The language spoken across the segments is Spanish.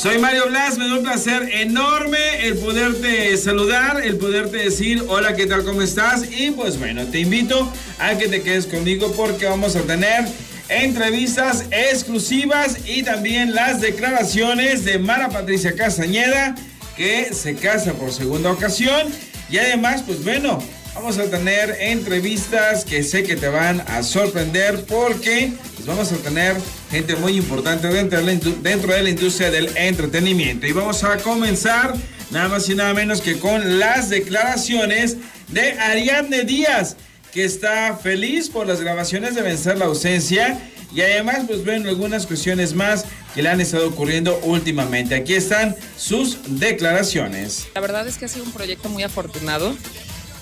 Soy Mario Blas, me da un placer enorme el poderte saludar, el poderte decir hola, ¿qué tal? ¿Cómo estás? Y pues bueno, te invito a que te quedes conmigo porque vamos a tener entrevistas exclusivas y también las declaraciones de Mara Patricia Castañeda, que se casa por segunda ocasión. Y además, pues bueno, vamos a tener entrevistas que sé que te van a sorprender porque pues vamos a tener gente muy importante dentro de, la, industria del entretenimiento. Y vamos a comenzar nada más y nada menos que con las declaraciones de Ariadne Díaz que está feliz por las grabaciones de Vencer la Ausencia y además pues ven algunas cuestiones más que le han estado ocurriendo últimamente. Aquí están sus declaraciones. La verdad es que ha sido un proyecto muy afortunado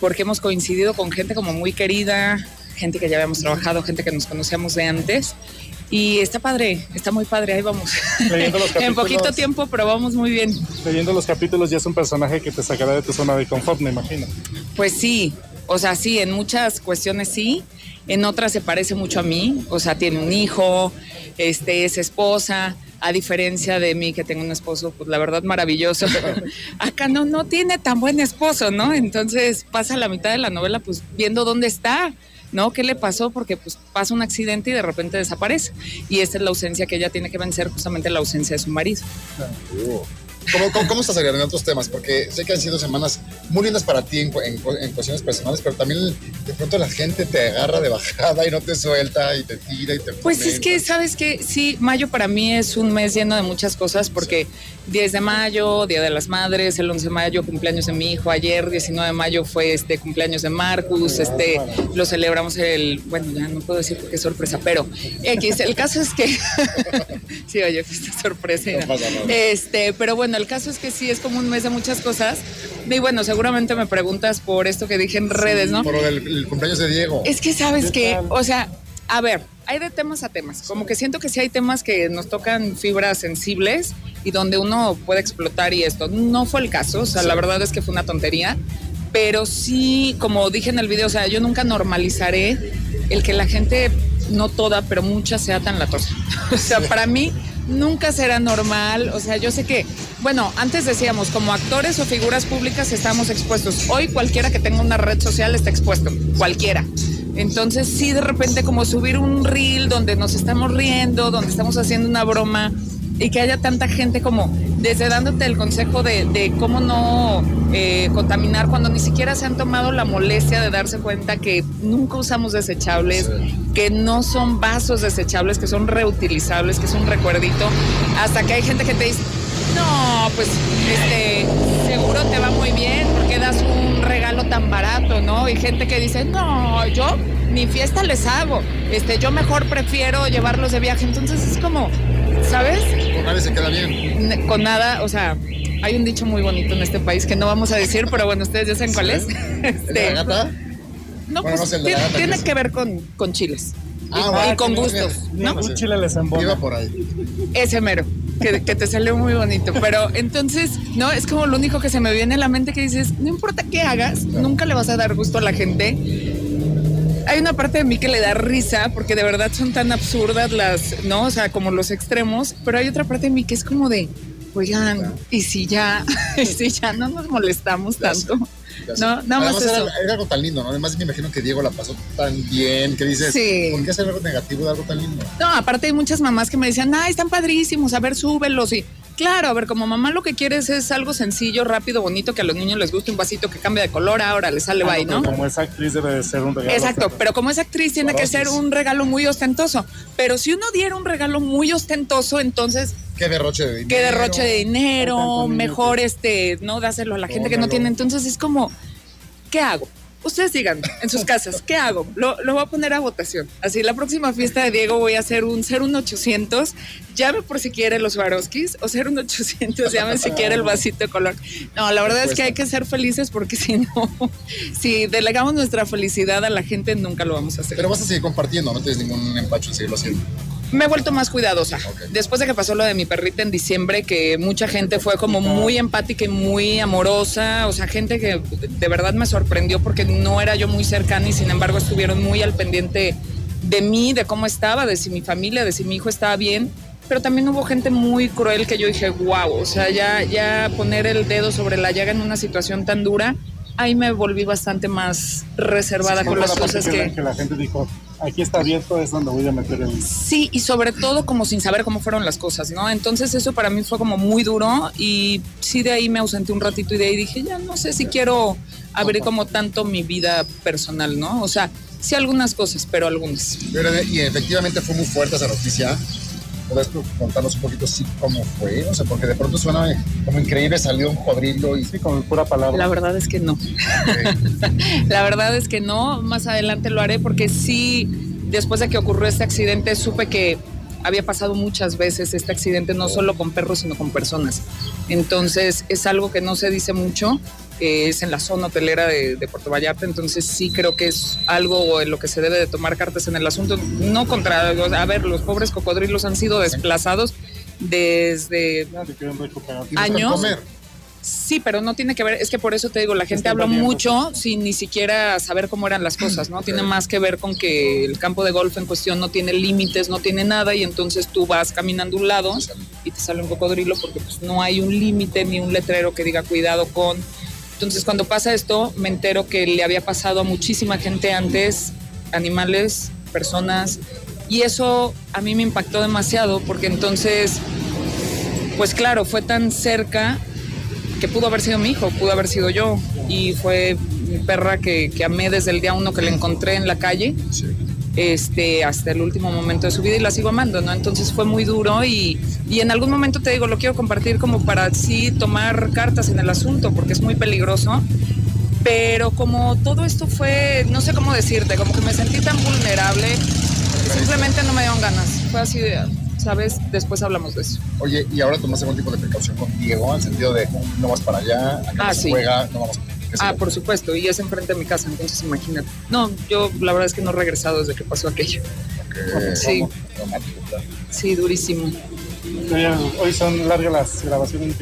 porque hemos coincidido con gente como muy querida, gente que ya habíamos trabajado, gente que nos conocíamos de antes. Y está padre, está muy padre, ahí vamos. en poquito tiempo, pero vamos muy bien. Leyendo los capítulos ya es un personaje que te sacará de tu zona de confort, me imagino. Pues sí, o sea, sí, en muchas cuestiones sí, en otras se parece mucho a mí, o sea, tiene un hijo, este, es esposa, a diferencia de mí que tengo un esposo, pues la verdad maravilloso, acá no, no tiene tan buen esposo, ¿no? Entonces pasa la mitad de la novela pues viendo dónde está, ¿no? ¿Qué le pasó? Porque pues pasa un accidente y de repente desaparece. Y esta es la ausencia que ella tiene que vencer, justamente la ausencia de su marido. ¿Cómo, cómo, cómo estás agregando otros temas? Porque sé que han sido semanas muy lindas para ti en, en, en, cuestiones personales, pero también de pronto la gente te agarra de bajada y no te suelta y te tira y te... Pues es que, ¿sabes que Sí, mayo para mí es un mes lleno de muchas cosas porque 10 de mayo, Día de las Madres, el 11 de mayo, cumpleaños de mi hijo, ayer 19 de mayo fue este cumpleaños de Marcus, este, lo celebramos el, bueno, ya no puedo decir porque es sorpresa, pero X, el caso es que, sí, oye, pues sorpresa. No este, pero bueno, el caso es que sí, es como un mes de muchas cosas. Y bueno, seguramente me preguntas por esto que dije en redes, ¿no? Por el, el cumpleaños de Diego. Es que sabes que, o sea, a ver, hay de temas a temas. Como que siento que sí hay temas que nos tocan fibras sensibles y donde uno puede explotar y esto. No fue el caso, o sea, la verdad es que fue una tontería. Pero sí, como dije en el video, o sea, yo nunca normalizaré el que la gente, no toda, pero mucha, sea tan latosa. o sea, para mí nunca será normal. O sea, yo sé que, bueno, antes decíamos, como actores o figuras públicas estamos expuestos. Hoy cualquiera que tenga una red social está expuesto, cualquiera. Entonces, sí, de repente como subir un reel donde nos estamos riendo, donde estamos haciendo una broma y que haya tanta gente como desde dándote el consejo de, cómo no eh, contaminar cuando ni siquiera se han tomado la molestia de darse cuenta que nunca usamos desechables, que no son vasos desechables, que son reutilizables, que es un recuerdito, hasta que hay gente que te dice, no, pues este, seguro te va muy bien porque das un regalo tan barato, ¿no? Y gente que dice, no, yo ni fiesta les hago, este, yo mejor prefiero llevarlos de viaje. Entonces es como, ¿sabes? Con nadie se queda bien. Con nada, o sea, hay un dicho muy bonito en este país que no vamos a decir, pero bueno, ustedes ya saben cuál es. Este, ¿La gata? No, bueno, pues no tiene, que ver con, con chiles. Ah, y, con gustos. ¿no? Un chile les. Iba por ahí. Ese mero. Que, que, te salió muy bonito. Pero entonces, no, es como lo único que se me viene a la mente que dices, no importa qué hagas, nunca le vas a dar gusto a la gente. Hay una parte de mí que le da risa porque de verdad son tan absurdas las, ¿no? O sea, como los extremos, pero hay otra parte de mí que es como de, oigan, y si ya, y si ya no nos molestamos tanto. No, nada más era, eso. era, algo tan lindo, ¿no? Además me imagino que Diego la pasó tan bien, que dices, Sí. ¿por qué hacer algo negativo de algo tan lindo? No, aparte hay muchas mamás que me decían, ay, están padrísimos, a ver, súbelos. Y claro, a ver, como mamá lo que quieres es algo sencillo, rápido, bonito, que a los niños les guste un vasito que cambie de color, ahora les sale Ah, bye, pero ¿no? Como esa actriz debe de ser un regalo. Exacto, pero como es actriz tiene que ser un regalo muy ostentoso. Pero si uno diera un regalo muy ostentoso, entonces Qué derroche de dinero. qué derroche de dinero, mejor este, no dáselo a la gente que no tiene. Entonces es como, ¿qué hago? Ustedes digan en sus casas, ¿qué hago? Lo, lo voy a poner a votación. Así, la próxima fiesta de Diego voy a hacer un ser un 800. Llame por si quiere los Swarovskis o ser un 800. Llame si quiere el vasito de color. No, la verdad es que hay que ser felices porque si no, si delegamos nuestra felicidad a la gente, nunca lo vamos a hacer. Pero vas a seguir compartiendo, no tienes ningún empacho en seguirlo haciendo. Me he vuelto más cuidadosa. Después de que pasó lo de mi perrita en diciembre, que mucha gente fue como muy empática y muy amorosa, o sea, gente que de verdad me sorprendió porque no era yo muy cercana y sin embargo estuvieron muy al pendiente de mí, de cómo estaba, de si mi familia, de si mi hijo estaba bien. pero también hubo gente muy cruel que yo dije, wow, o sea, ya, ya poner el dedo sobre la llaga en una situación tan dura, ahí me volví bastante más reservada con las cosas que... que la gente dijo, aquí está abierto, es donde voy a meter el... Sí, y sobre todo como sin saber cómo fueron las cosas, ¿no? Entonces eso para mí fue como muy duro y sí de ahí me ausenté un ratito y de ahí dije, ya no sé si quiero abrir como tanto mi vida personal, ¿no? O sea, sí algunas cosas, pero algunas. Y efectivamente fue muy fuerte esa noticia. ¿Puedes contarnos un poquito sí cómo fue? O sea, porque de pronto suena como increíble, salió un cuadrilo y... Sí, con pura palabra. La verdad es que no. la verdad es que no. Más adelante lo haré porque sí, después de que ocurrió este accidente, supe que había pasado muchas veces este accidente, no solo con perros, sino con personas. Entonces, es algo que no se dice mucho es en la zona hotelera de, Puerto Vallarta, entonces sí creo que es algo en lo que se debe de tomar cartas en el asunto, no contra, a ver, los pobres cocodrilos han sido desplazados desde años. Sí, pero no tiene que ver, es que por eso te digo, la gente habla mucho sin ni siquiera saber cómo eran las cosas, ¿no? Tiene más que ver con que el campo de golf en cuestión no tiene límites, no tiene nada y entonces tú vas caminando un lado y te sale un cocodrilo porque pues no hay un límite ni un letrero que diga cuidado con entonces cuando pasa esto, me entero que le había pasado a muchísima gente antes, animales, personas, y eso a mí me impactó demasiado porque entonces, pues claro, fue tan cerca que pudo haber sido mi hijo, pudo haber sido yo, y fue mi perra que, que amé desde el día uno que la encontré en la calle. Sí este, hasta el último momento de su vida y la sigo amando, ¿no? Entonces fue muy duro y, y en algún momento te digo, lo quiero compartir como para sí tomar cartas en el asunto, porque es muy peligroso. Pero como todo esto fue, no sé cómo decirte, como que me sentí tan vulnerable, simplemente no me dieron ganas. Fue así de, ¿sabes? Después hablamos de eso. Oye, ¿y ahora tomaste algún tipo de precaución con Diego? En el sentido de no vas para allá, acá ah, no se juega, no vamos Ah, por supuesto, y es enfrente de mi casa, entonces imagínate. No, yo la verdad es que no he regresado desde que pasó aquello. Sí. Sí, durísimo. Hoy son largas las grabaciones.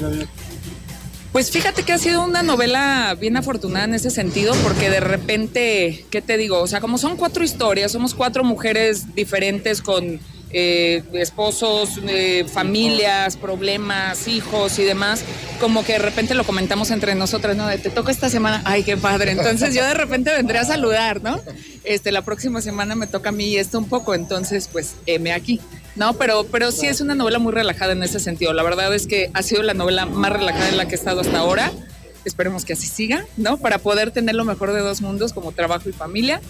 Pues fíjate que ha sido una novela bien afortunada en ese sentido, porque de repente, ¿qué te digo? O sea, como son cuatro historias, somos cuatro mujeres diferentes con eh, esposos, eh, familias, problemas, hijos y demás, como que de repente lo comentamos entre nosotras, ¿no? De, te toca esta semana, ay, qué padre. Entonces yo de repente vendré a saludar, ¿no? Este, la próxima semana me toca a mí esto un poco, entonces pues M aquí. No, pero, pero sí es una novela muy relajada en ese sentido. La verdad es que ha sido la novela más relajada en la que he estado hasta ahora. Esperemos que así siga, ¿no? Para poder tener lo mejor de dos mundos como trabajo y familia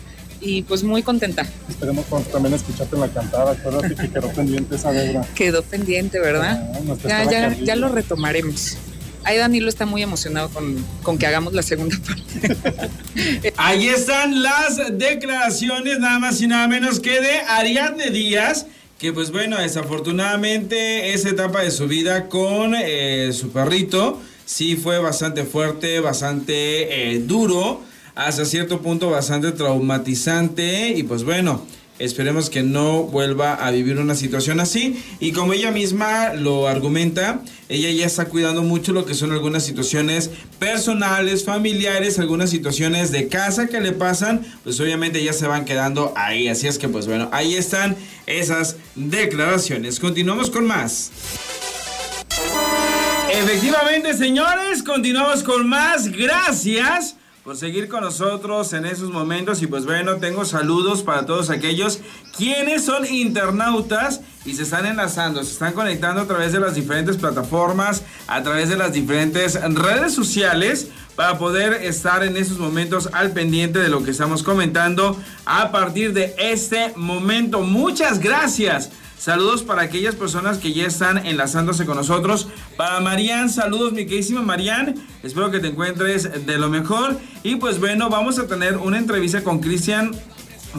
y pues muy contenta. Esperemos también escucharte en la cantada, acuérdate que quedó pendiente esa deuda. Quedó pendiente, ¿verdad? Ah, ya, ya, ya lo retomaremos. Ahí Danilo está muy emocionado con, con, que hagamos la segunda parte. Ahí están las declaraciones, nada más y nada menos que de Ariadne Díaz, que pues bueno, desafortunadamente esa etapa de su vida con eh, su perrito sí fue bastante fuerte, bastante eh, duro hasta cierto punto bastante traumatizante y pues bueno, esperemos que no vuelva a vivir una situación así y como ella misma lo argumenta, ella ya está cuidando mucho lo que son algunas situaciones personales, familiares, algunas situaciones de casa que le pasan, pues obviamente ya se van quedando ahí, así es que pues bueno, ahí están esas declaraciones. Continuamos con más. Efectivamente, señores, continuamos con más. Gracias por seguir con nosotros en esos momentos. Y pues bueno, tengo saludos para todos aquellos quienes son internautas y se están enlazando, se están conectando a través de las diferentes plataformas, a través de las diferentes redes sociales para poder estar en esos momentos al pendiente de lo que estamos comentando a partir de este momento. Muchas gracias Saludos para aquellas personas que ya están enlazándose con nosotros. Para Marian, saludos mi queridísima Marian. Espero que te encuentres de lo mejor. Y pues bueno, vamos a tener una entrevista con Cristian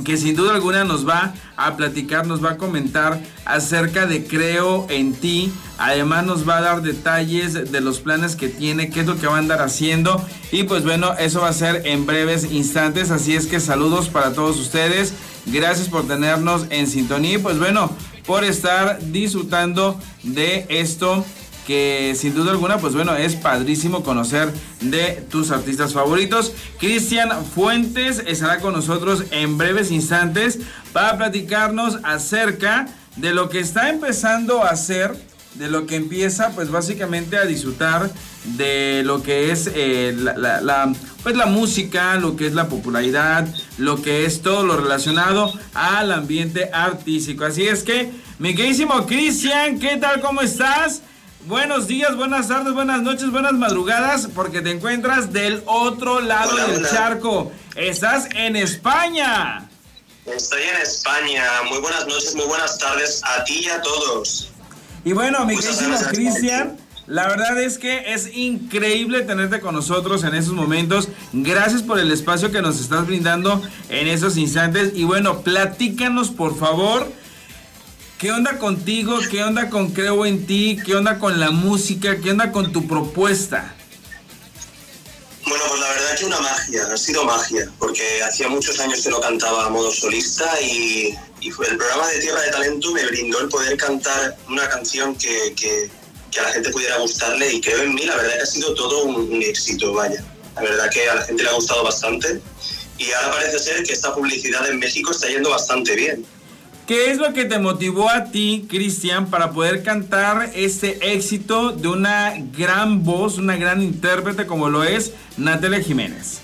que sin duda alguna nos va a platicar, nos va a comentar acerca de Creo en ti. Además nos va a dar detalles de los planes que tiene, qué es lo que va a andar haciendo. Y pues bueno, eso va a ser en breves instantes. Así es que saludos para todos ustedes. Gracias por tenernos en sintonía. Y pues bueno, por estar disfrutando de esto que sin duda alguna, pues bueno, es padrísimo conocer de tus artistas favoritos. Cristian Fuentes estará con nosotros en breves instantes para platicarnos acerca de lo que está empezando a hacer, de lo que empieza pues básicamente a disfrutar de lo que es eh, la, la, pues la música, lo que es la popularidad, lo que es todo lo relacionado al ambiente artístico. Así es que, mi queridísimo Cristian, ¿qué tal? ¿Cómo estás? Buenos días, buenas tardes, buenas noches, buenas madrugadas, porque te encuentras del otro lado del charco. Estás en España. Estoy en España. Muy buenas noches, muy buenas tardes a ti y a todos. Y bueno, mi queridísimo Cristian, la verdad es que es increíble tenerte con nosotros en esos momentos. Gracias por el espacio que nos estás brindando en esos instantes. Y bueno, platícanos por favor. ¿Qué onda contigo? ¿Qué onda con Creo en ti? ¿Qué onda con la música? ¿Qué onda con tu propuesta? Bueno, pues la verdad que una magia, ha sido magia, porque hacía muchos años que no cantaba a modo solista y, y el programa de Tierra de Talento me brindó el poder cantar una canción que, que, a la gente pudiera gustarle y creo en mí, la verdad que ha sido todo un, éxito, vaya. La verdad que a la gente le ha gustado bastante y ahora parece ser que esta publicidad en México está yendo bastante bien. ¿Qué es lo que te motivó a ti, Cristian, para poder cantar este éxito de una gran voz, una gran intérprete como lo es Natalia Jiménez?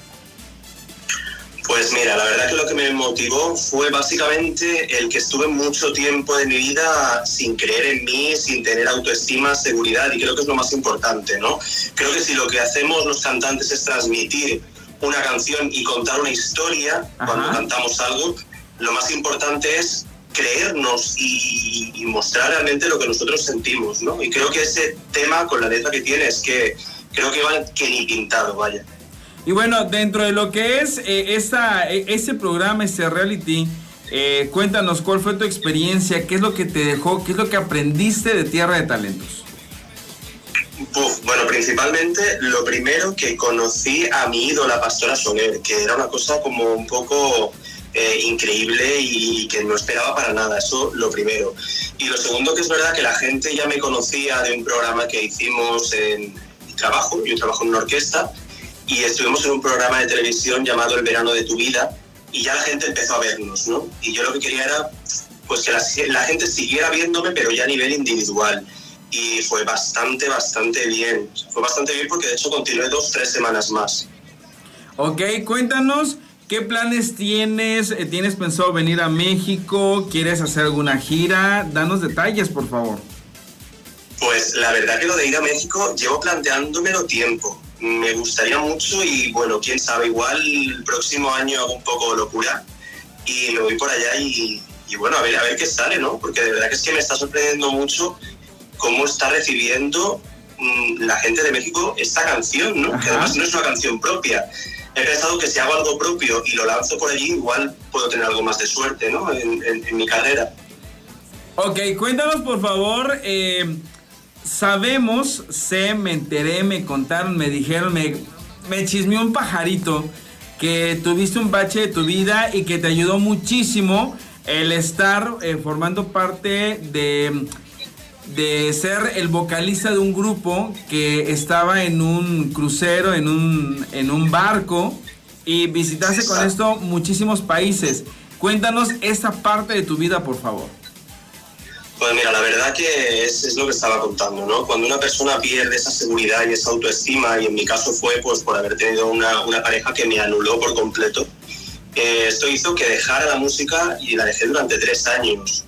Pues mira, la verdad que lo que me motivó fue básicamente el que estuve mucho tiempo de mi vida sin creer en mí, sin tener autoestima, seguridad y creo que es lo más importante, ¿no? Creo que si lo que hacemos los cantantes es transmitir una canción y contar una historia cuando cantamos algo, lo más importante es creernos y, mostrar realmente lo que nosotros sentimos, ¿no? Y creo que ese tema con la letra que tiene es que creo que va que ni pintado, vaya. Y bueno, dentro de lo que es eh, esta, eh, ese programa, ese reality, eh, cuéntanos cuál fue tu experiencia, qué es lo que te dejó, qué es lo que aprendiste de Tierra de Talentos. bueno, principalmente lo primero que conocí a mi ídola Pastora Soler, que era una cosa como un poco eh, increíble y que no esperaba para nada, eso lo primero. Y lo segundo que es verdad que la gente ya me conocía de un programa que hicimos en trabajo, yo trabajo en una orquesta, y estuvimos en un programa de televisión llamado El verano de tu vida, y ya la gente empezó a vernos, ¿no? Y yo lo que quería era pues que la, la gente siguiera viéndome, pero ya a nivel individual y fue bastante, bastante bien. Fue bastante bien porque de hecho continué dos, tres semanas más. Ok, cuéntanos ¿Qué planes tienes? Eh, ¿Tienes pensado venir a México? ¿Quieres hacer alguna gira? Danos detalles, por favor. Pues la verdad que lo de ir a México llevo planteándomelo tiempo. Me gustaría mucho y bueno, quién sabe, igual el próximo año hago un poco locura y me voy por allá y, bueno, a ver, a ver qué sale, ¿no? Porque de verdad que es que me está sorprendiendo mucho cómo está recibiendo mm, la gente de México esta canción, ¿no? Que además no es una canción propia he pensado que si hago algo propio y lo lanzo por allí, igual puedo tener algo más de suerte, ¿no? En, mi carrera. Ok, cuéntanos por favor. Eh, sabemos, sé, me enteré, me contaron, me dijeron, me, me chismeó un pajarito que tuviste un bache de tu vida y que te ayudó muchísimo el estar eh, formando parte de de ser el vocalista de un grupo que estaba en un crucero, en un, en un barco y visitaste con esto muchísimos países. Cuéntanos esta parte de tu vida, por favor. Pues mira, la verdad que es, es, lo que estaba contando, ¿no? Cuando una persona pierde esa seguridad y esa autoestima, y en mi caso fue pues por haber tenido una, una pareja que me anuló por completo, eh, esto hizo que dejara la música y la dejé durante tres años.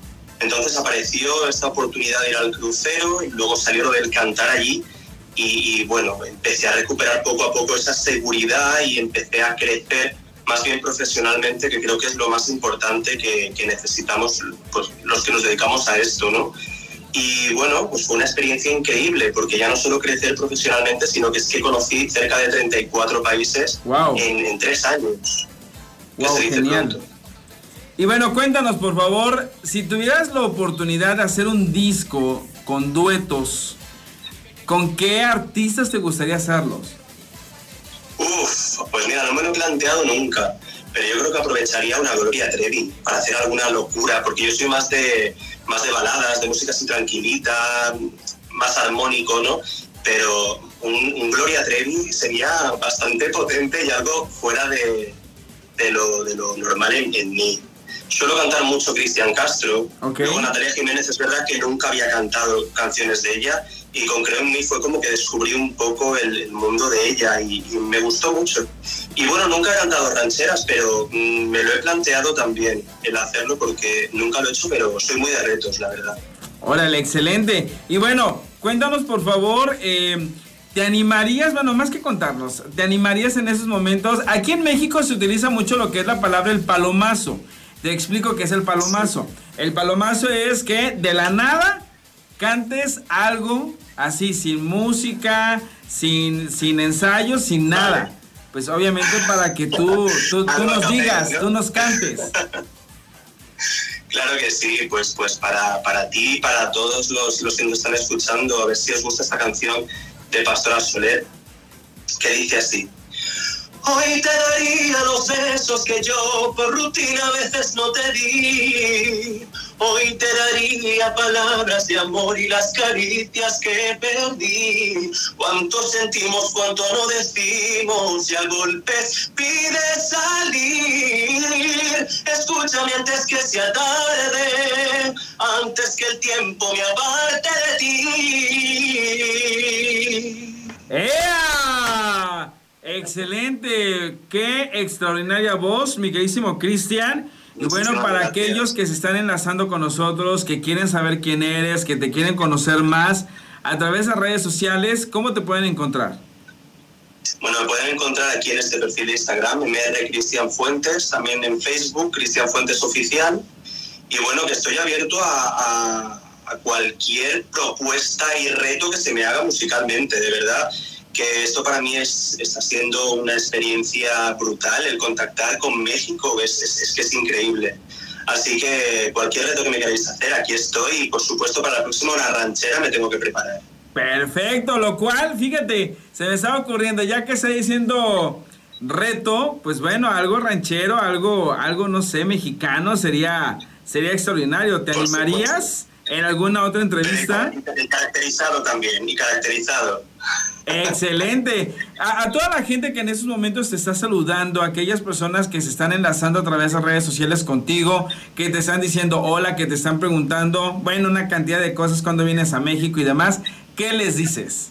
Entonces apareció esta oportunidad de ir al crucero y luego salió del cantar allí y, bueno, empecé a recuperar poco a poco esa seguridad y empecé a crecer más bien profesionalmente, que creo que es lo más importante que, necesitamos pues, los que nos dedicamos a esto, ¿no? Y bueno, pues fue una experiencia increíble, porque ya no solo crecer profesionalmente, sino que es que conocí cerca de 34 países en, tres años. Wow, genial. Y bueno, cuéntanos por favor, si tuvieras la oportunidad de hacer un disco con duetos, ¿con qué artistas te gustaría hacerlos? Uf, pues mira, no me lo he planteado nunca, pero yo creo que aprovecharía una Gloria Trevi para hacer alguna locura, porque yo soy más de, más de baladas, de música así tranquilita, más armónico, ¿no? Pero un, Gloria Trevi sería bastante potente y algo fuera de, lo, de lo normal en mí. Suelo cantar mucho Cristian Castro. Ok. Luego Natalia Jiménez es verdad que nunca había cantado canciones de ella y con Creo en mí fue como que descubrí un poco el, el mundo de ella y, y me gustó mucho. Y bueno, nunca he cantado rancheras, pero mm, me lo he planteado también el hacerlo porque nunca lo he hecho, pero soy muy de retos, la verdad. Órale, excelente. Y bueno, cuéntanos por favor, eh, ¿te animarías, bueno, más que contarnos, ¿te animarías en esos momentos? Aquí en México se utiliza mucho lo que es la palabra el palomazo. Te explico qué es el palomazo. El palomazo es que de la nada cantes algo así, sin música, sin, sin ensayos, sin nada. Pues obviamente para que tú, tú, tú nos digas, tú nos cantes. Claro que sí, pues, pues para, para ti y para todos los, los que nos están escuchando, a ver si os gusta esta canción de Pastora Soler, que dice así. Hoy te daría los besos que yo por rutina a veces no te di. Hoy te daría palabras de amor y las caricias que perdí. Cuánto sentimos, cuánto no decimos y a golpes pide salir. Escúchame antes que sea tarde, antes que el tiempo me aparte de ti. ¡Ea! Excelente, qué extraordinaria voz, mi queridísimo Cristian. Y bueno, para gracias. aquellos que se están enlazando con nosotros, que quieren saber quién eres, que te quieren conocer más, a través de redes sociales, ¿cómo te pueden encontrar? Bueno, me pueden encontrar aquí en este perfil de Instagram, MR Cristian Fuentes, también en Facebook, Cristian Fuentes Oficial. Y bueno, que estoy abierto a, a- a cualquier propuesta y reto que se me haga musicalmente, de verdad. Que esto para mí es, está siendo una experiencia brutal, el contactar con México, es, es- es que es increíble. Así que cualquier reto que me queráis hacer, aquí estoy. Y por supuesto, para la próxima, una ranchera me tengo que preparar. Perfecto, lo cual, fíjate, se me estaba ocurriendo, ya que está diciendo reto, pues bueno, algo ranchero, algo, algo, no sé, mexicano, sería, sería extraordinario. ¿Te Por animarías en alguna otra entrevista? Y caracterizado también, y caracterizado. Excelente. A, a toda la gente que en estos momentos te está saludando, a aquellas personas que se están enlazando a través de redes sociales contigo, que te están diciendo hola, que te están preguntando, bueno, una cantidad de cosas cuando vienes a México y demás, ¿qué les dices?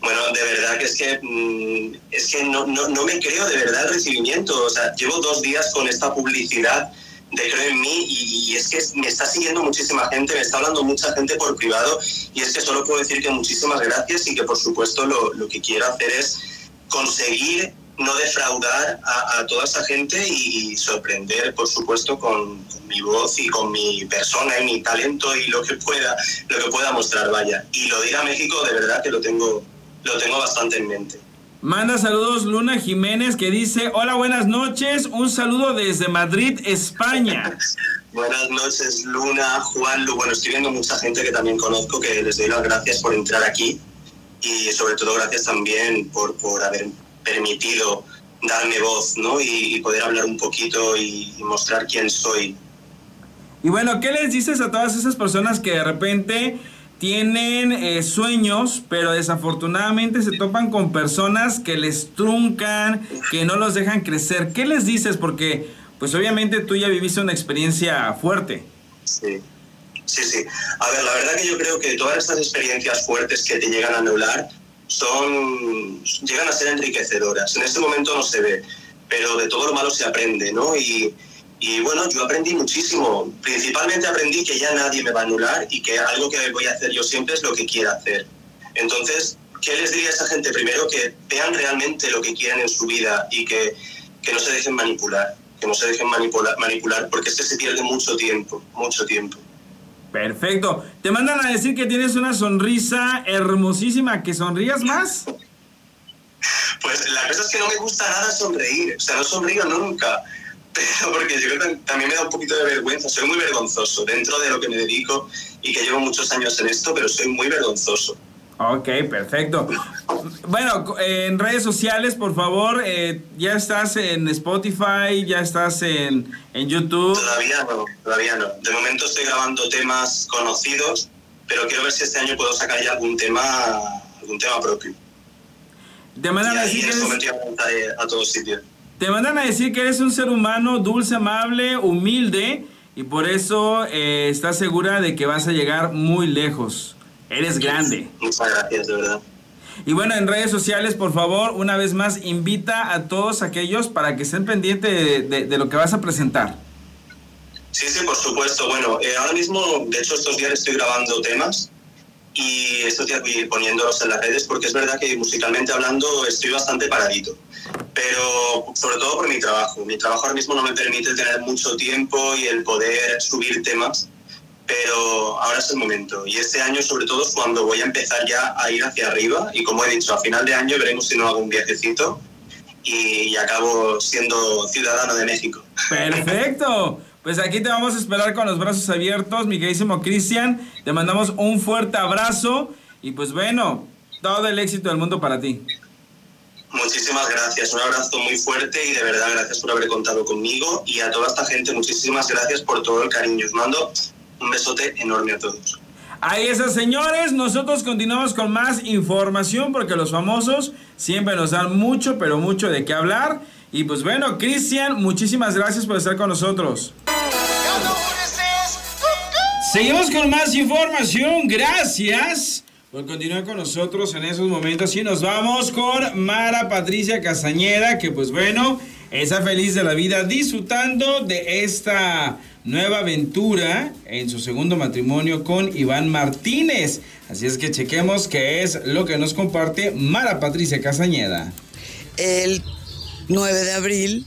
Bueno, de verdad que es que, mm, es que no, no, no me creo de verdad el recibimiento. O sea, llevo dos días con esta publicidad de Creo en mí y, y es que me está siguiendo muchísima gente, me está hablando mucha gente por privado y es que solo puedo decir que muchísimas gracias y que por supuesto lo, lo que quiero hacer es conseguir no defraudar a, a toda esa gente y, y sorprender, por supuesto, con, con mi voz y con mi persona y mi talento y lo que pueda, lo que pueda mostrar, vaya. Y lo de ir a México, de verdad que lo tengo, lo tengo bastante en mente. Manda saludos Luna Jiménez que dice, hola, buenas noches, un saludo desde Madrid, España. Buenas noches, Luna, Juan, Lu. Bueno, estoy viendo mucha gente que también conozco que les doy las gracias por entrar aquí y sobre todo gracias también por, por haber permitido darme voz, ¿no? Y, y poder hablar un poquito y, y mostrar quién soy. Y bueno, ¿qué les dices a todas esas personas que de repente tienen eh, sueños, pero desafortunadamente se topan con personas que les truncan, que no los dejan crecer? ¿Qué les dices? Porque, pues obviamente tú ya viviste una experiencia fuerte. Sí. Sí, sí. A ver, la verdad que yo creo que todas estas experiencias fuertes que te llegan a anular son, llegan a ser enriquecedoras. En este momento no se ve, pero de todo lo malo se aprende, ¿no? Y, y bueno, yo aprendí muchísimo. Principalmente aprendí que ya nadie me va a anular y que algo que voy a hacer yo siempre es lo que quiera hacer. Entonces, ¿qué les diría a esa gente? Primero, que vean realmente lo que quieren en su vida y que, que no se dejen manipular. Que no se dejen manipular, manipular porque es que se pierde mucho tiempo, mucho tiempo. Perfecto. Te mandan a decir que tienes una sonrisa hermosísima, que sonrías más. Pues la cosa es que no me gusta nada sonreír, o sea, no sonrío nunca, pero porque yo creo que también me da un poquito de vergüenza, soy muy vergonzoso dentro de lo que me dedico y que llevo muchos años en esto, pero soy muy vergonzoso. Ok, perfecto. Bueno, eh, en redes sociales, por favor, eh, ya estás en Spotify, ya estás en, en YouTube. Todavía no, todavía no. De momento estoy grabando temas conocidos, pero quiero ver si este año puedo sacar ya algún tema, algún tema propio. Te Y mandan a ahí que ya me lanzaré a todos sitios. Te mandan a decir que eres un ser humano dulce, amable, humilde y por eso eh, estás segura de que vas a llegar muy lejos. Eres grande. Muchas gracias, de verdad. Y bueno, en redes sociales, por favor, una vez más, invita a todos aquellos para que estén pendientes de, de- de lo que vas a presentar. Sí, sí, por supuesto. Bueno, eh, ahora mismo, de hecho, estos días estoy grabando temas y estos días voy poniéndolos en las redes porque es verdad que musicalmente hablando estoy bastante paradito. Pero sobre todo por mi trabajo. Mi trabajo ahora mismo no me permite tener mucho tiempo y el poder subir temas, pero ahora es el momento. Y este año sobre todo es cuando voy a empezar ya a ir hacia arriba y como he dicho, a final de año veremos si no hago un viajecito y acabo siendo ciudadano de México. Perfecto. Pues aquí te vamos a esperar con los brazos abiertos, mi queridísimo Cristian. Te mandamos un fuerte abrazo y pues bueno, todo el éxito del mundo para ti. Muchísimas gracias, un abrazo muy fuerte y de verdad gracias por haber contado conmigo y a toda esta gente muchísimas gracias por todo el cariño. Os mando un besote enorme a todos. Ahí esas señores, nosotros continuamos con más información porque los famosos siempre nos dan mucho, pero mucho de qué hablar. Y pues bueno, Cristian, muchísimas gracias por estar con nosotros. Seguimos con más información, gracias por continuar con nosotros en esos momentos y nos vamos con Mara Patricia Castañeda, que pues bueno, está feliz de la vida disfrutando de esta nueva aventura en su segundo matrimonio con Iván Martínez. Así es que chequemos qué es lo que nos comparte Mara Patricia Castañeda. el 9 de abril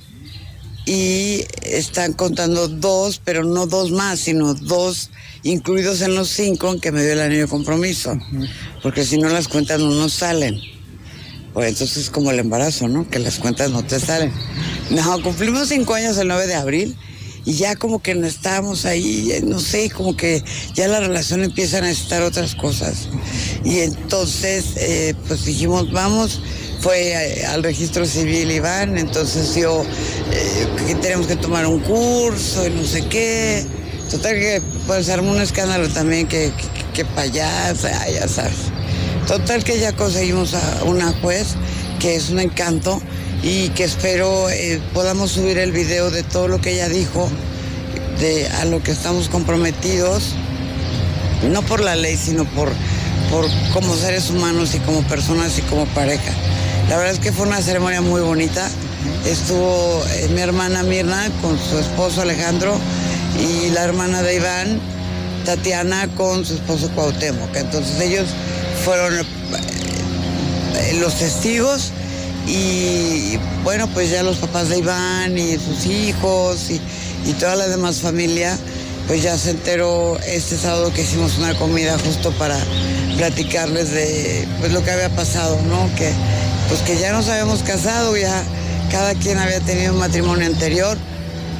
y están contando dos, pero no dos más, sino dos incluidos en los cinco en que me dio el anillo de compromiso, porque si no las cuentas no nos salen. Pues entonces es como el embarazo, ¿no? Que las cuentas no te salen. No, cumplimos cinco años el 9 de abril y ya como que no estábamos ahí, no sé, como que ya la relación empieza a necesitar otras cosas. Y entonces, eh, pues dijimos, vamos, fue eh, al registro civil Iván, entonces yo, eh, que tenemos que tomar un curso y no sé qué. Total que pues armó un escándalo también que, que, que payasa, ya sabes. Total que ya conseguimos a una juez que es un encanto y que espero eh, podamos subir el video de todo lo que ella dijo, de a lo que estamos comprometidos, no por la ley, sino por, por como seres humanos y como personas y como pareja. La verdad es que fue una ceremonia muy bonita. Estuvo eh, mi hermana Mirna con su esposo Alejandro y la hermana de Iván, Tatiana, con su esposo Cuauhtémoc. Entonces ellos fueron eh, los testigos y bueno, pues ya los papás de Iván y sus hijos y, y toda la demás familia, pues ya se enteró este sábado que hicimos una comida justo para platicarles de pues lo que había pasado, ¿no? Que pues que ya nos habíamos casado, ya cada quien había tenido un matrimonio anterior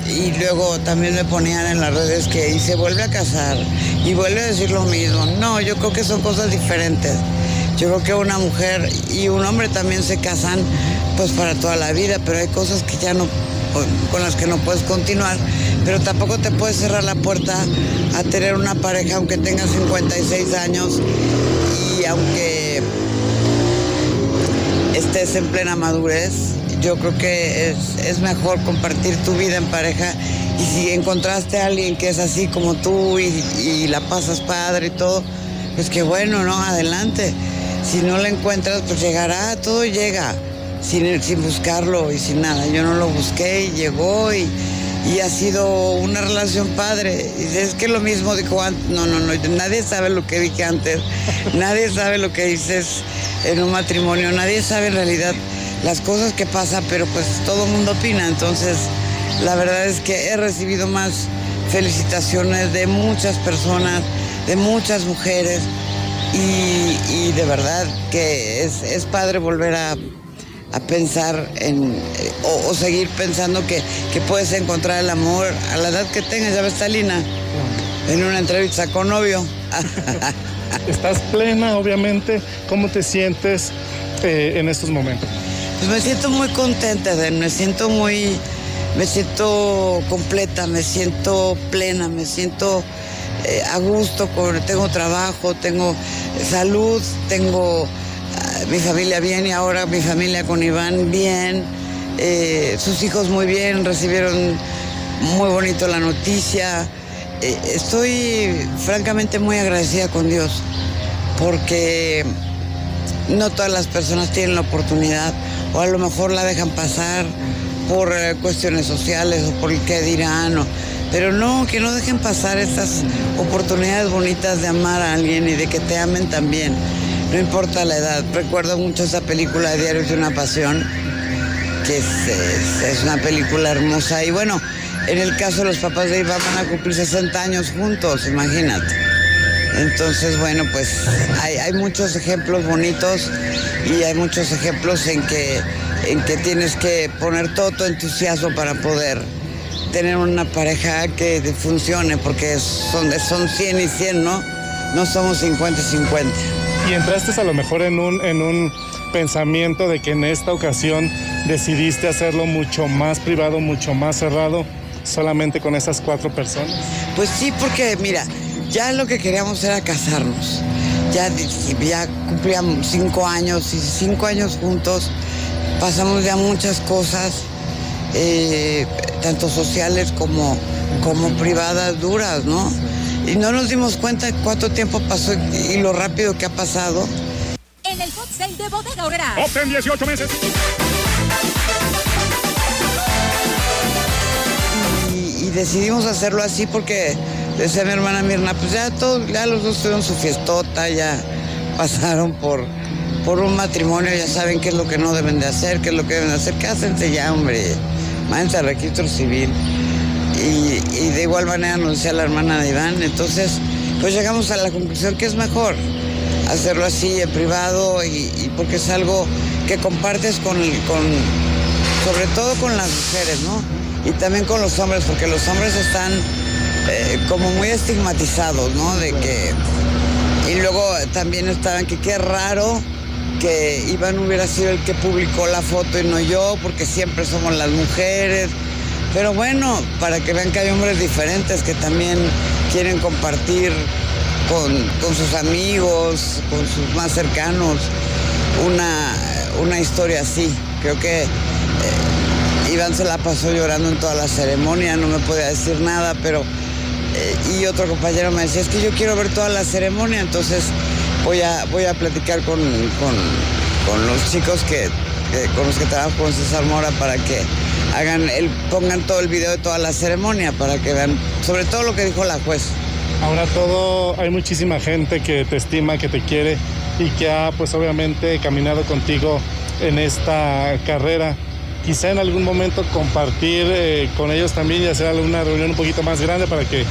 y luego también me ponían en las redes que y se vuelve a casar y vuelve a decir lo mismo. No, yo creo que son cosas diferentes. Yo creo que una mujer y un hombre también se casan pues para toda la vida, pero hay cosas que ya no con las que no puedes continuar, pero tampoco te puedes cerrar la puerta a tener una pareja aunque tengas 56 años y aunque estés en plena madurez. Yo creo que es, mejor compartir tu vida en pareja y si encontraste a alguien que es así como tú y, y la pasas padre y todo, pues que bueno, ¿no? Adelante. Si no la encuentras, pues llegará, todo llega, sin, sin buscarlo y sin nada. Yo no lo busqué y llegó y, y ha sido una relación padre. Y es que lo mismo dijo antes, no, no, no, nadie sabe lo que dije antes, nadie sabe lo que dices en un matrimonio, nadie sabe en realidad las cosas que pasan, pero pues todo el mundo opina. Entonces, la verdad es que he recibido más felicitaciones de muchas personas, de muchas mujeres, y, y de verdad que es, es padre volver a, a pensar en, eh, o, o seguir pensando que, que puedes encontrar el amor a la edad que tengas, ya ves, Talina, en una entrevista con novio. Estás plena, obviamente. ¿Cómo te sientes eh, en estos momentos? Pues me siento muy contenta, me siento muy, me siento completa, me siento plena, me siento eh, a gusto, con, tengo trabajo, tengo salud, tengo mi familia bien y ahora mi familia con Iván bien. Eh, sus hijos muy bien, recibieron muy bonito la noticia. Eh, estoy francamente muy agradecida con Dios porque no todas las personas tienen la oportunidad o a lo mejor la dejan pasar por eh, cuestiones sociales o por el que dirán. pero no, que no dejen pasar estas oportunidades bonitas de amar a alguien y de que te amen también. No importa la edad. Recuerdo mucho esa película de Diarios de una Pasión, que es, una película hermosa. Y bueno, en el caso de los papás de Iván van a cumplir 60 años juntos, imagínate. Entonces, bueno, pues hay, hay muchos ejemplos bonitos y hay muchos ejemplos en que, en que tienes que poner todo tu entusiasmo para poder tener una pareja que funcione, porque son, son 100 y 100, ¿no? No somos 50 y 50. Y entraste a lo mejor en un, en un pensamiento de que en esta ocasión decidiste hacerlo mucho más privado, mucho más cerrado, solamente con esas cuatro personas. Pues sí, porque mira, ya lo que queríamos era casarnos. Ya, ya cumplíamos cinco años y cinco años juntos. Pasamos ya muchas cosas, eh, tanto sociales como, como privadas duras, ¿no? Y no nos dimos cuenta cuánto tiempo pasó y lo rápido que ha pasado. En el hot sale de Bodega Horrera. Obtén 18 meses. Y, y decidimos hacerlo así porque decía mi hermana Mirna, pues ya todos, ya los dos tuvieron su fiestota, ya pasaron por, por un matrimonio, ya saben qué es lo que no deben de hacer, qué es lo que deben de hacer, cásense ya, hombre, váyanse al registro civil. Y, de igual manera nos decía la hermana de Iván, entonces pues llegamos a la conclusión que es mejor hacerlo así en privado y, porque es algo que compartes con, con, sobre todo con las mujeres, ¿no? Y también con los hombres, porque los hombres están eh, como muy estigmatizados, ¿no? De que. Y luego también estaban que qué raro que Iván hubiera sido el que publicó la foto y no yo, porque siempre somos las mujeres. Pero bueno, para que vean que hay hombres diferentes que también quieren compartir con, sus amigos, con sus más cercanos, una, una historia así. Creo que eh, Iván se la pasó llorando en toda la ceremonia, no me podía decir nada, pero eh, y otro compañero me decía, es que yo quiero ver toda la ceremonia, entonces voy a, voy a platicar con, los chicos que, con los que trabajo con César Mora para que hagan el, pongan todo el video de toda la ceremonia para que vean sobre todo lo que dijo la juez. Ahora todo, hay muchísima gente que te estima, que te quiere y que ha pues obviamente caminado contigo en esta carrera quizá en algún momento compartir eh, con ellos también y hacer alguna reunión un poquito más grande para que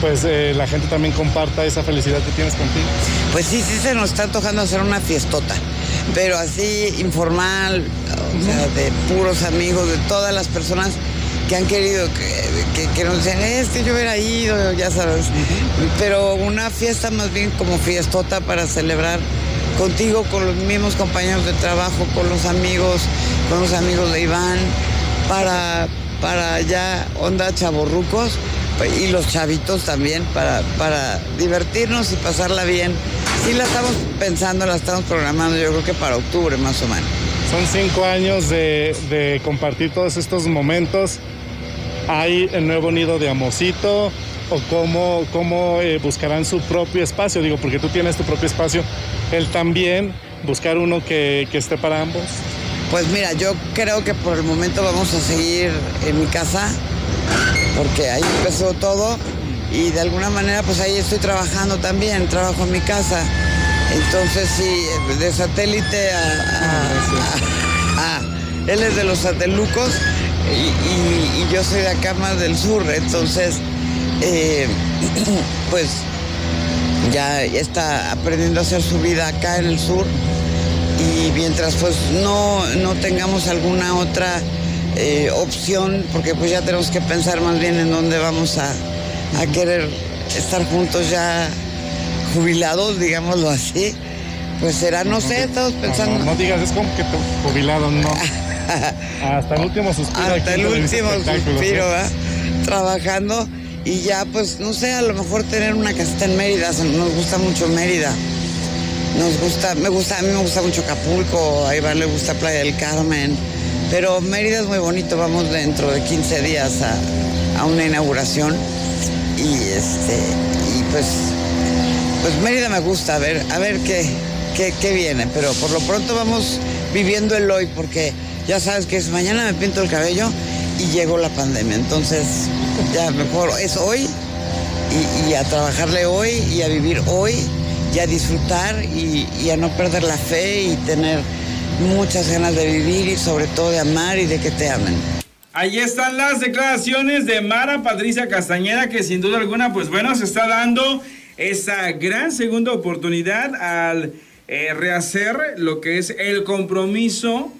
pues eh, la gente también comparta esa felicidad que tienes contigo. Pues sí, sí se nos está antojando hacer una fiestota, pero así informal, o sea, de puros amigos, de todas las personas que han querido que, que, nos dicen, es que yo hubiera ido, ya sabes. Pero una fiesta más bien como fiestota para celebrar contigo, con los mismos compañeros de trabajo, con los amigos, con los amigos de Iván, para, para ya onda chaborrucos y los chavitos también, para, para divertirnos y pasarla bien. Sí la estamos pensando, la estamos programando, yo creo que para octubre más o menos. Son cinco años de, compartir todos estos momentos. Hay el nuevo nido de Amosito, o cómo, cómo eh, buscarán su propio espacio, digo, porque tú tienes tu propio espacio, él también, buscar uno que, que esté para ambos. Pues mira, yo creo que por el momento vamos a seguir en mi casa, porque ahí empezó todo y de alguna manera pues ahí estoy trabajando también, trabajo en mi casa. Entonces sí, de satélite a, él es de los satelucos y, y, yo soy de acá más del sur, entonces eh, pues ya está aprendiendo a hacer su vida acá en el sur y mientras pues no, no tengamos alguna otra eh, opción, porque pues ya tenemos que pensar más bien en dónde vamos a, querer estar juntos ya jubilados, digámoslo así, pues será, no, sé, estamos pensando... No, digas, es como que jubilado, no. Hasta el último suspiro. Hasta el último suspiro, Trabajando y ya pues no sé, a lo mejor tener una casita en Mérida, nos gusta mucho Mérida. Nos gusta, me gusta, a mí me gusta mucho Acapulco, a Iván le gusta Playa del Carmen. Pero Mérida es muy bonito, vamos dentro de 15 días a, a una inauguración y este y pues pues Mérida me gusta, a ver, a ver qué, qué, qué viene, pero por lo pronto vamos viviendo el hoy porque ya sabes que es mañana me pinto el cabello y llegó la pandemia, entonces ya mejor es hoy y, a trabajarle hoy y a vivir hoy y a disfrutar y, y a no perder la fe y tener muchas ganas de vivir y sobre todo de amar y de que te amen. Ahí están las declaraciones de Mara Patricia Castañeda, que sin duda alguna, pues bueno, se está dando esa gran segunda oportunidad al eh, rehacer lo que es el compromiso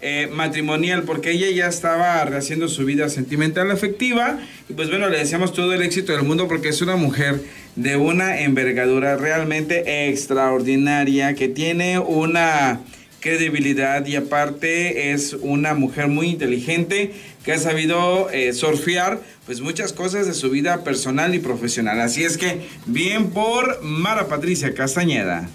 eh, matrimonial, porque ella ya estaba rehaciendo su vida sentimental afectiva. Y pues bueno, le deseamos todo el éxito del mundo porque es una mujer de una envergadura realmente extraordinaria, que tiene una credibilidad y aparte es una mujer muy inteligente que ha sabido eh, surfear pues muchas cosas de su vida personal y profesional. Así es que bien por Mara Patricia Castañeda.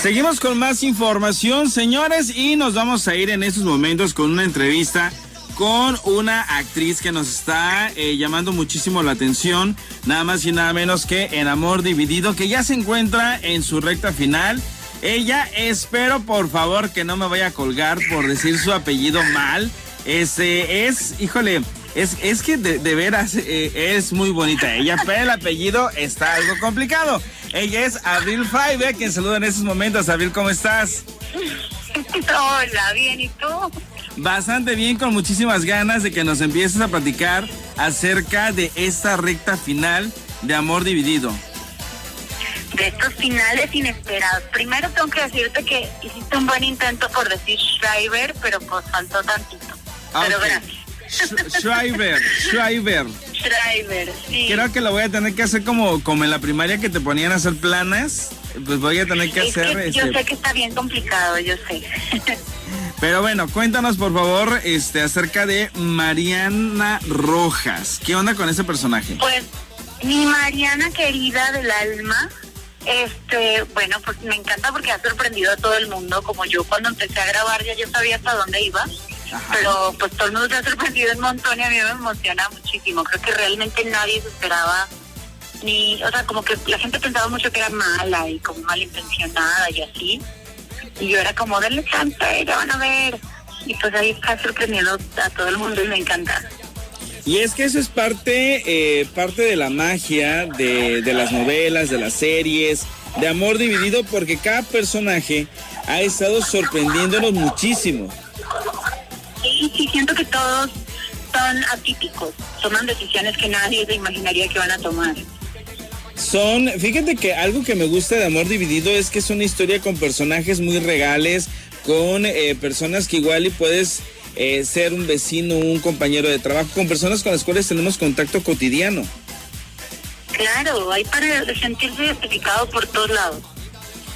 Seguimos con más información, señores, y nos vamos a ir en estos momentos con una entrevista con una actriz que nos está eh, llamando muchísimo la atención, nada más y nada menos que en Amor Dividido, que ya se encuentra en su recta final. Ella, espero por favor que no me vaya a colgar por decir su apellido mal. Ese es, híjole, es, es que de, de veras eh, es muy bonita ella, pero el apellido está algo complicado. Ella es Abril Faibe, quien saluda en estos momentos. Abril, ¿cómo estás? Hola, bien, ¿y tú? Bastante bien, con muchísimas ganas de que nos empieces a platicar acerca de esta recta final de Amor Dividido. De estos finales inesperados. Primero tengo que decirte que hiciste un buen intento por decir Schreiber, pero pues faltó tantito. Ah, pero gracias. Sh- Schreiber, Schreiber. Schreiber, sí. Creo que lo voy a tener que hacer como, como en la primaria que te ponían a hacer planas. Pues voy a tener que Es hacer que yo este, sé que está bien complicado, yo sé. Pero bueno, cuéntanos por favor este acerca de Mariana Rojas. ¿Qué onda con ese personaje? Pues mi Mariana querida del alma, este, bueno, pues me encanta porque ha sorprendido a todo el mundo, como yo cuando empecé a grabar ya yo sabía hasta dónde iba, pero pues todo el mundo se ha sorprendido un montón y a mí me emociona muchísimo. Creo que realmente nadie se esperaba ni, o sea, como que la gente pensaba mucho que era mala y como malintencionada y así. Y yo era como, denle chance, ya van a ver. Y pues ahí está sorprendiendo a todo el mundo y me encanta. Y es que eso es parte, eh, parte de la magia de, de las novelas, de las series, de Amor Dividido, porque cada personaje ha estado sorprendiéndonos muchísimo. Sí, sí, siento que todos son atípicos, toman decisiones que nadie se imaginaría que van a tomar. Son, fíjate que algo que me gusta de Amor Dividido es que es una historia con personajes muy regales, con eh, personas que igual y puedes eh, ser un vecino, un compañero de trabajo, con personas con las cuales tenemos contacto cotidiano. Claro, hay para sentirse identificado por todos lados.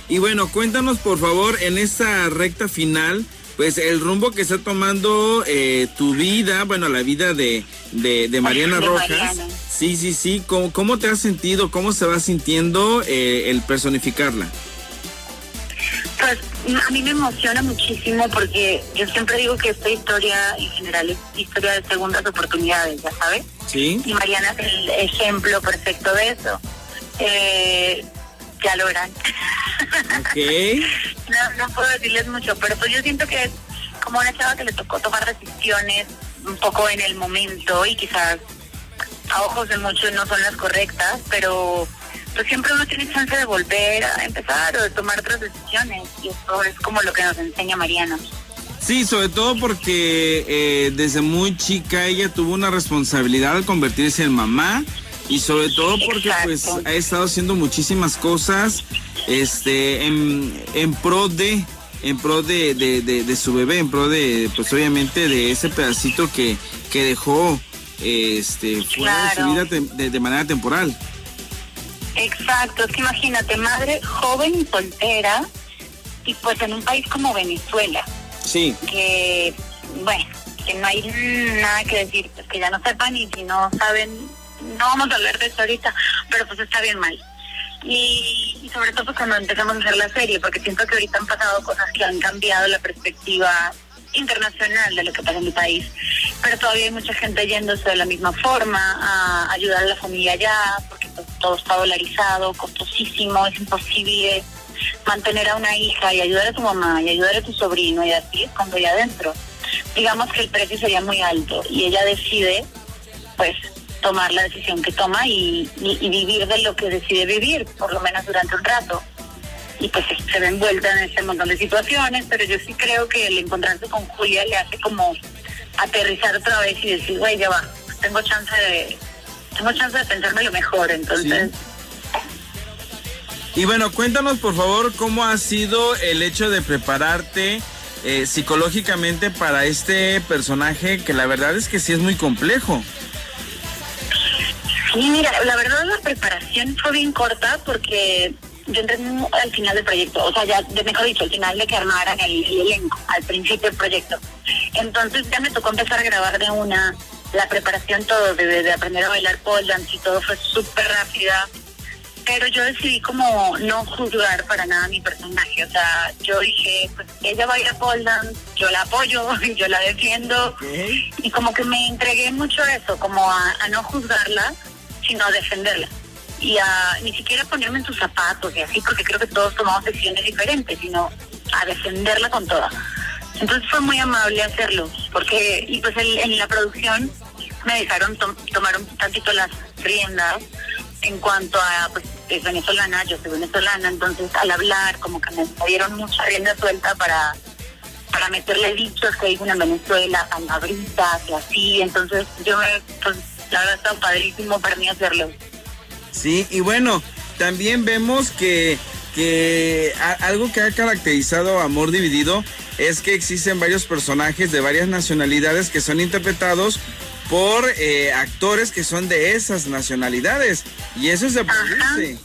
Y bueno, cuéntanos por favor en esta recta final, pues el rumbo que está tomando eh, tu vida, bueno, la vida de, de, de Mariana De Rojas. Mariana. Sí, sí, sí. ¿Cómo, cómo te has sentido? ¿Cómo se va sintiendo eh, el personificarla? Pues a mí me emociona muchísimo porque yo siempre digo que esta historia en general es historia de segundas oportunidades, ya sabes. Sí. Y Mariana es el ejemplo perfecto de eso. Eh, ya lo verán. No, no puedo decirles mucho, pero pues yo siento que es como una chava que le tocó tomar decisiones un poco en el momento y quizás a ojos de muchos no son las correctas, pero pues siempre uno tiene chance de volver a empezar o de tomar otras decisiones y eso es como lo que nos enseña Mariana. Sí, sobre todo porque eh, desde muy chica ella tuvo una responsabilidad al convertirse en mamá y sobre todo porque pues Exacto. ha estado haciendo muchísimas cosas este en, en pro de en pro de, de- de- de su bebé, en pro de pues obviamente de ese pedacito que, que dejó este fuera de su Claro. vida de manera temporal. Exacto, es que imagínate, madre joven y soltera y pues en un país como Venezuela, Sí. que bueno, que no hay nada que decir, pues que ya no sepan y si no saben, no vamos a hablar de eso ahorita, pero pues está bien mal. Y, y sobre todo pues, cuando empezamos a hacer la serie, porque siento que ahorita han pasado cosas que han cambiado la perspectiva internacional de lo que pasa en mi país, pero todavía hay mucha gente yéndose de la misma forma a ayudar a la familia allá, porque pues, todo está dolarizado, costosísimo, es imposible mantener a una hija y ayudar a tu mamá y ayudar a tu sobrino y así cuando ya adentro. Digamos que el precio sería muy alto y ella decide, pues, tomar la decisión que toma y vivir de lo que decide vivir, por lo menos durante un rato y pues se ve envuelta en este montón de situaciones, pero yo sí creo que el encontrarse con Julia le hace como aterrizar otra vez y decir, güey, ya va, tengo chance de, tengo chance de pensarme lo mejor, entonces... Y bueno, cuéntanos por favor cómo ha sido el hecho de prepararte eh, psicológicamente para este personaje que la verdad es que sí es muy complejo. Sí, mira, la verdad la preparación fue bien corta porque yo entré al final del proyecto, o sea, ya, de- mejor dicho, al final de que armaran el, el elenco, al principio del proyecto. Entonces ya me tocó empezar a grabar de una, la preparación todo, de, de aprender a bailar pole dance y todo fue súper rápida. Pero yo decidí como no juzgar para nada a mi personaje, o sea, yo dije, pues ella baila pole dance, yo la apoyo, yo la defiendo, y como que me entregué mucho a eso, como a, a no juzgarla, sino a defenderla. Y a ni siquiera ponerme en sus zapatos y así, porque creo que todos tomamos decisiones diferentes, sino a defenderla con toda. Entonces fue muy amable hacerlo, porque, y pues el- en la producción me dejaron tom- tomar un tantito las riendas en cuanto a, pues, es venezolana, yo soy venezolana, entonces al hablar como que me dieron mucha rienda suelta para para meterle dichos que dicen en Venezuela, palabritas y así, entonces yo me, pues la verdad está padrísimo para mí hacerlo. Sí, y bueno, también vemos que, que a- algo que ha caracterizado a Amor Dividido es que existen varios personajes de varias nacionalidades que son interpretados por eh, actores que son de esas nacionalidades. Y eso se produce.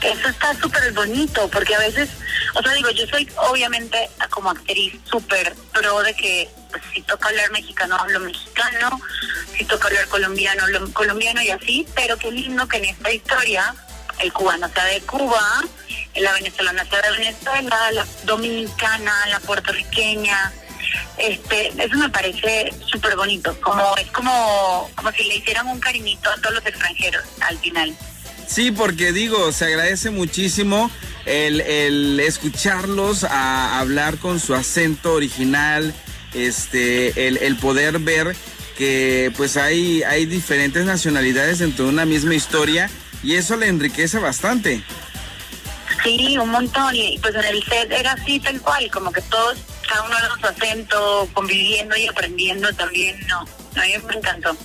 Eso está súper bonito, porque a veces, o sea, digo, yo soy obviamente como actriz súper pro de que pues, si toca hablar mexicano, hablo mexicano, si toca hablar colombiano, hablo colombiano y así, pero qué lindo que en esta historia el cubano sea de Cuba, la venezolana sea de Venezuela, la dominicana, la puertorriqueña. Este, eso me parece súper bonito, como es como, como si le hicieran un cariñito a todos los extranjeros al final. Sí, porque digo, se agradece muchísimo el, el escucharlos a hablar con su acento original, este, el, el poder ver que pues hay, hay diferentes nacionalidades dentro de una misma historia y eso le enriquece bastante. Sí, un montón. Y pues en el set era así tal cual, como que todos, cada uno de su acento, conviviendo y aprendiendo también. No, a mí me encantó.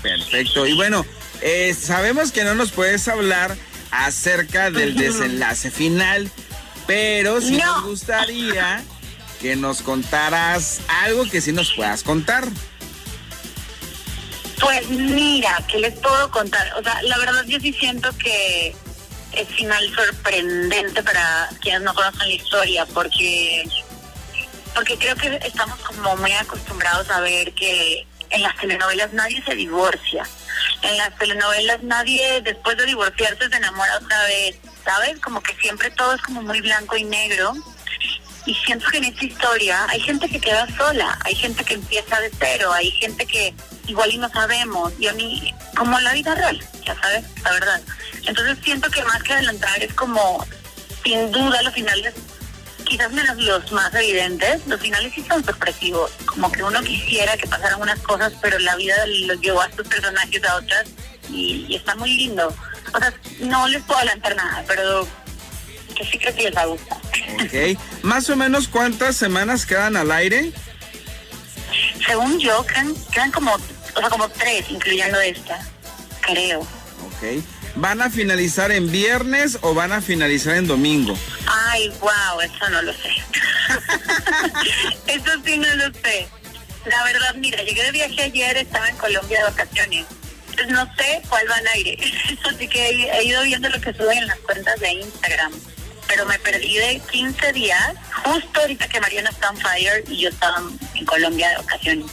Perfecto. Y bueno, eh, sabemos que no nos puedes hablar acerca del desenlace final, pero sí nos gustaría que nos contaras algo que sí nos puedas contar. Pues mira, ¿qué les puedo contar? O sea, la verdad yo sí siento que es final sorprendente para quienes no conocen la historia, porque porque creo que estamos como muy acostumbrados a ver que en las telenovelas nadie se divorcia. En las telenovelas nadie después de divorciarse se enamora otra vez, ¿sabes? Como que siempre todo es como muy blanco y negro. Y siento que en esta historia hay gente que queda sola, hay gente que empieza de cero, hay gente que igual y no sabemos, y a mí, como la vida real, ya sabes, la verdad. Entonces siento que más que adelantar es como, sin duda, los finales, quizás menos los más evidentes, los finales sí son sorpresivos, como que uno quisiera que pasaran unas cosas, pero la vida los llevó a estos personajes a otras, y, y está muy lindo. O sea, no les puedo adelantar nada, pero que sí creo que les va a gustar. Ok. Más o menos cuántas semanas quedan al aire. Según yo, quedan, quedan como, o sea, como tres, incluyendo esta, creo. Ok. ¿Van a finalizar en viernes o van a finalizar en domingo? Ay, wow, eso no lo sé. eso sí no lo sé. La verdad, mira, llegué de viaje ayer, estaba en Colombia de vacaciones. Entonces no sé cuál va al aire. Así que he ido viendo lo que suben en las cuentas de Instagram. Pero me perdí de 15 días, justo ahorita que Mariana está on fire y yo estaba en Colombia de vacaciones.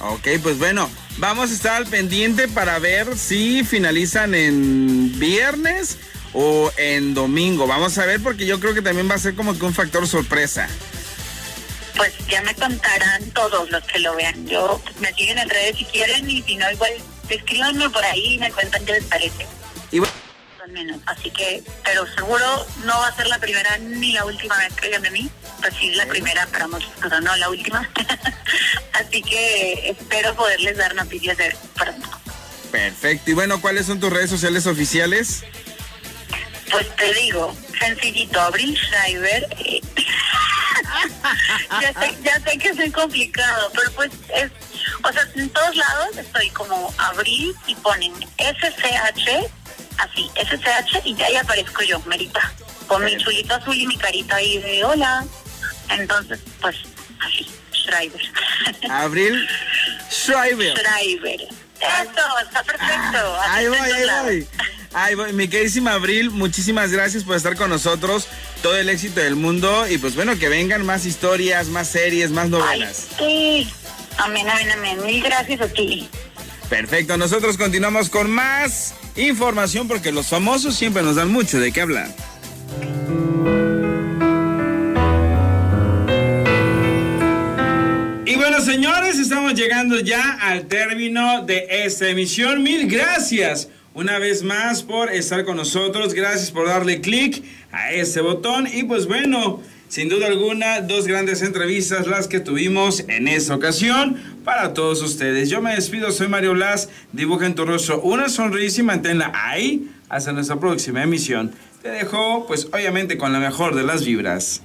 Ok, pues bueno, vamos a estar al pendiente para ver si finalizan en viernes o en domingo. Vamos a ver porque yo creo que también va a ser como que un factor sorpresa. Pues ya me contarán todos los que lo vean. Yo me siguen en redes si quieren y si no, igual escríbanme por ahí y me cuentan qué les parece. Y bueno, Menos. Así que, pero seguro no va a ser la primera ni la última vez que oigan de mí. Pues sí, la primera para muchos, pero no la última. Así que espero poderles dar noticias de pronto. perfecto. Y bueno, ¿cuáles son tus redes sociales oficiales? Pues te digo, sencillito, Abril Schreiber. eh, ya, sé, ya sé que es muy complicado, pero pues es, o sea, en todos lados estoy como Abril y ponen SCH, así, SCH y ya ahí aparezco yo, Merita, con mi chulito azul y mi carita ahí de hola. Entonces, pues así, Schreiber. Abril Schreiber. Schreiber. Eso, está perfecto. así Ahí voy, ahí voy. Voy. Mi queridísima Abril, muchísimas gracias por estar con nosotros. Todo el éxito del mundo. Y pues bueno, que vengan más historias, más series, más Ay, novelas. sí. Amén, amén, amén. Mil gracias a ti. Perfecto, nosotros continuamos con más información porque los famosos siempre nos dan mucho de qué hablar. Y bueno, señores, estamos llegando ya al término de esta emisión. Mil gracias una vez más por estar con nosotros. Gracias por darle clic a ese botón. Y pues bueno, sin duda alguna, dos grandes entrevistas las que tuvimos en esta ocasión para todos ustedes. Yo me despido, soy Mario Blas. Dibuja en tu rostro una sonrisa y manténla ahí hasta nuestra próxima emisión. Te dejo, pues obviamente, con la mejor de las vibras.